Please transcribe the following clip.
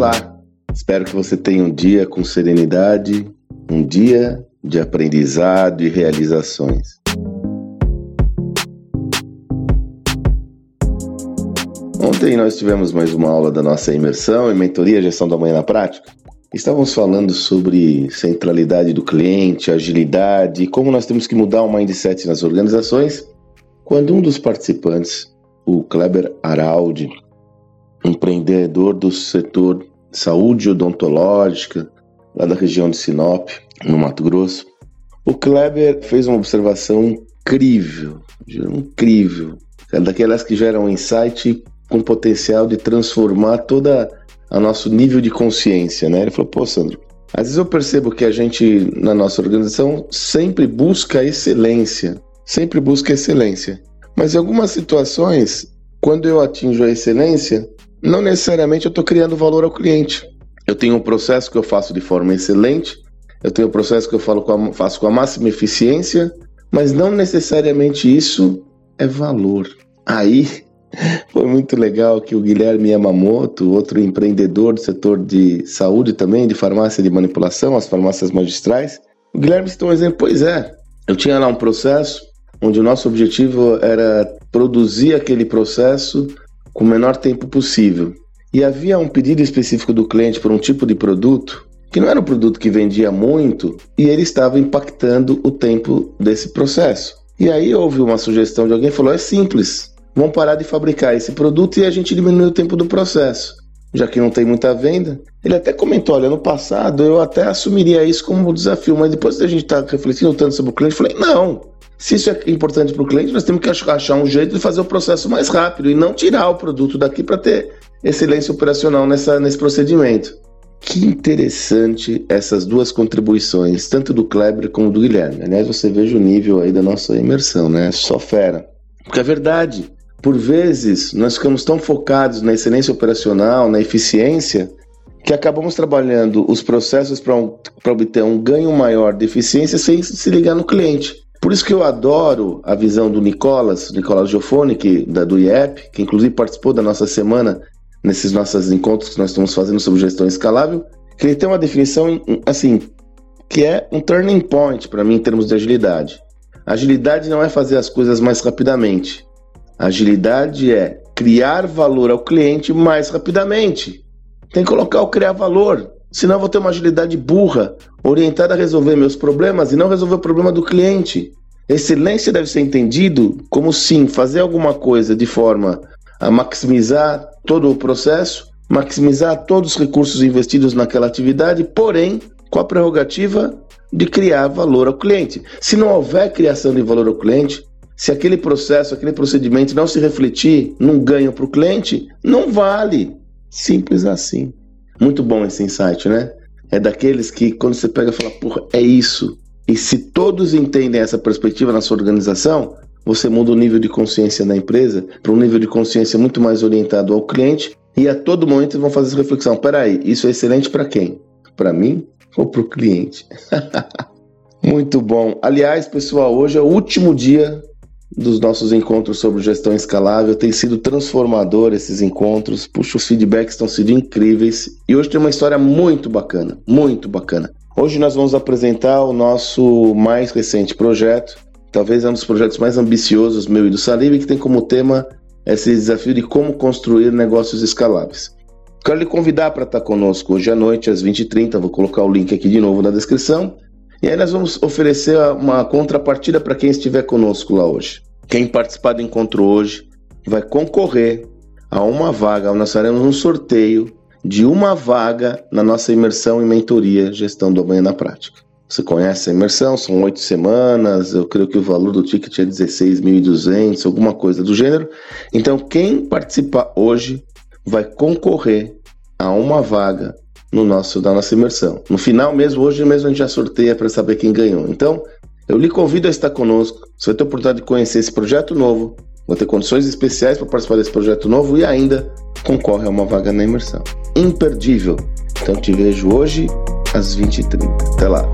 Olá, espero que você tenha um dia com serenidade, um dia de aprendizado e realizações. Ontem nós tivemos mais uma aula da nossa imersão em mentoria gestão da manhã na prática. Estávamos falando sobre centralidade do cliente, agilidade e como nós temos que mudar o mindset nas organizações. Quando um dos participantes, o Kleber Araldi, empreendedor do setor saúde odontológica, lá da região de Sinop, no Mato Grosso. O Kleber fez uma observação incrível, incrível, é daquelas que geram insight com potencial de transformar toda a nosso nível de consciência, né? Ele falou, pô, Sandro, às vezes eu percebo que a gente, na nossa organização, sempre busca excelência, sempre busca excelência. Mas em algumas situações, quando eu atinjo a excelência, não necessariamente eu estou criando valor ao cliente. Eu tenho um processo que eu faço de forma excelente, eu tenho um processo que eu com a, faço com a máxima eficiência, mas não necessariamente isso é valor. Aí foi muito legal que o Guilherme Yamamoto, outro empreendedor do setor de saúde também, de farmácia de manipulação, as farmácias magistrais, o Guilherme citou um exemplo, pois é, eu tinha lá um processo onde o nosso objetivo era produzir aquele processo com o menor tempo possível. E havia um pedido específico do cliente por um tipo de produto que não era um produto que vendia muito e ele estava impactando o tempo desse processo. E aí houve uma sugestão de alguém falou: é simples, vamos parar de fabricar esse produto e a gente diminui o tempo do processo. Já que não tem muita venda. Ele até comentou: olha, no passado eu até assumiria isso como um desafio, mas depois da gente estar tá refletindo tanto sobre o cliente, eu falei: não, se isso é importante para o cliente, nós temos que achar um jeito de fazer o processo mais rápido e não tirar o produto daqui para ter excelência operacional nessa, nesse procedimento. Que interessante essas duas contribuições, tanto do Kleber como do Guilherme. Aliás, você veja o nível aí da nossa imersão, né? Só fera. Porque é verdade. Por vezes, nós ficamos tão focados na excelência operacional, na eficiência, que acabamos trabalhando os processos para obter um ganho maior de eficiência sem se ligar no cliente. Por isso que eu adoro a visão do Nicolas, Nicolas Giofone, que, da, do IEP, que inclusive participou da nossa semana nesses nossos encontros que nós estamos fazendo sobre gestão escalável, que ele tem uma definição assim, que é um turning point para mim em termos de agilidade. Agilidade não é fazer as coisas mais rapidamente. Agilidade é criar valor ao cliente mais rapidamente. Tem que colocar o criar valor. Senão eu vou ter uma agilidade burra, orientada a resolver meus problemas e não resolver o problema do cliente. Excelência deve ser entendido como sim, fazer alguma coisa de forma a maximizar todo o processo, maximizar todos os recursos investidos naquela atividade, porém com a prerrogativa de criar valor ao cliente. Se não houver criação de valor ao cliente, se aquele processo, aquele procedimento não se refletir num ganho para o cliente, não vale. Simples assim. Muito bom esse insight, né? É daqueles que quando você pega e fala, porra, é isso. E se todos entendem essa perspectiva na sua organização, você muda o nível de consciência da empresa para um nível de consciência muito mais orientado ao cliente e a todo momento vão fazer essa reflexão. Peraí, isso é excelente para quem? Para mim ou para o cliente? muito bom. Aliás, pessoal, hoje é o último dia dos nossos encontros sobre gestão escalável. Tem sido transformador esses encontros. Puxa, os feedbacks estão sendo incríveis. E hoje tem uma história muito bacana, muito bacana. Hoje nós vamos apresentar o nosso mais recente projeto, talvez é um dos projetos mais ambiciosos meu e do Salib, que tem como tema esse desafio de como construir negócios escaláveis. Quero lhe convidar para estar conosco hoje à noite, às 20h30. Vou colocar o link aqui de novo na descrição. E aí nós vamos oferecer uma contrapartida para quem estiver conosco lá hoje. Quem participar do encontro hoje vai concorrer a uma vaga. Nós faremos um sorteio de uma vaga na nossa imersão em mentoria Gestão do Amanhã na Prática. Você conhece a imersão, são oito semanas, eu creio que o valor do ticket é 16.200, alguma coisa do gênero. Então, quem participar hoje vai concorrer a uma vaga no nosso da nossa imersão. No final mesmo, hoje mesmo a gente já sorteia para saber quem ganhou. Então, eu lhe convido a estar conosco. Você vai ter a oportunidade de conhecer esse projeto novo, vai ter condições especiais para participar desse projeto novo e ainda concorre a uma vaga na imersão. Imperdível. Então te vejo hoje às 20h30. Até lá.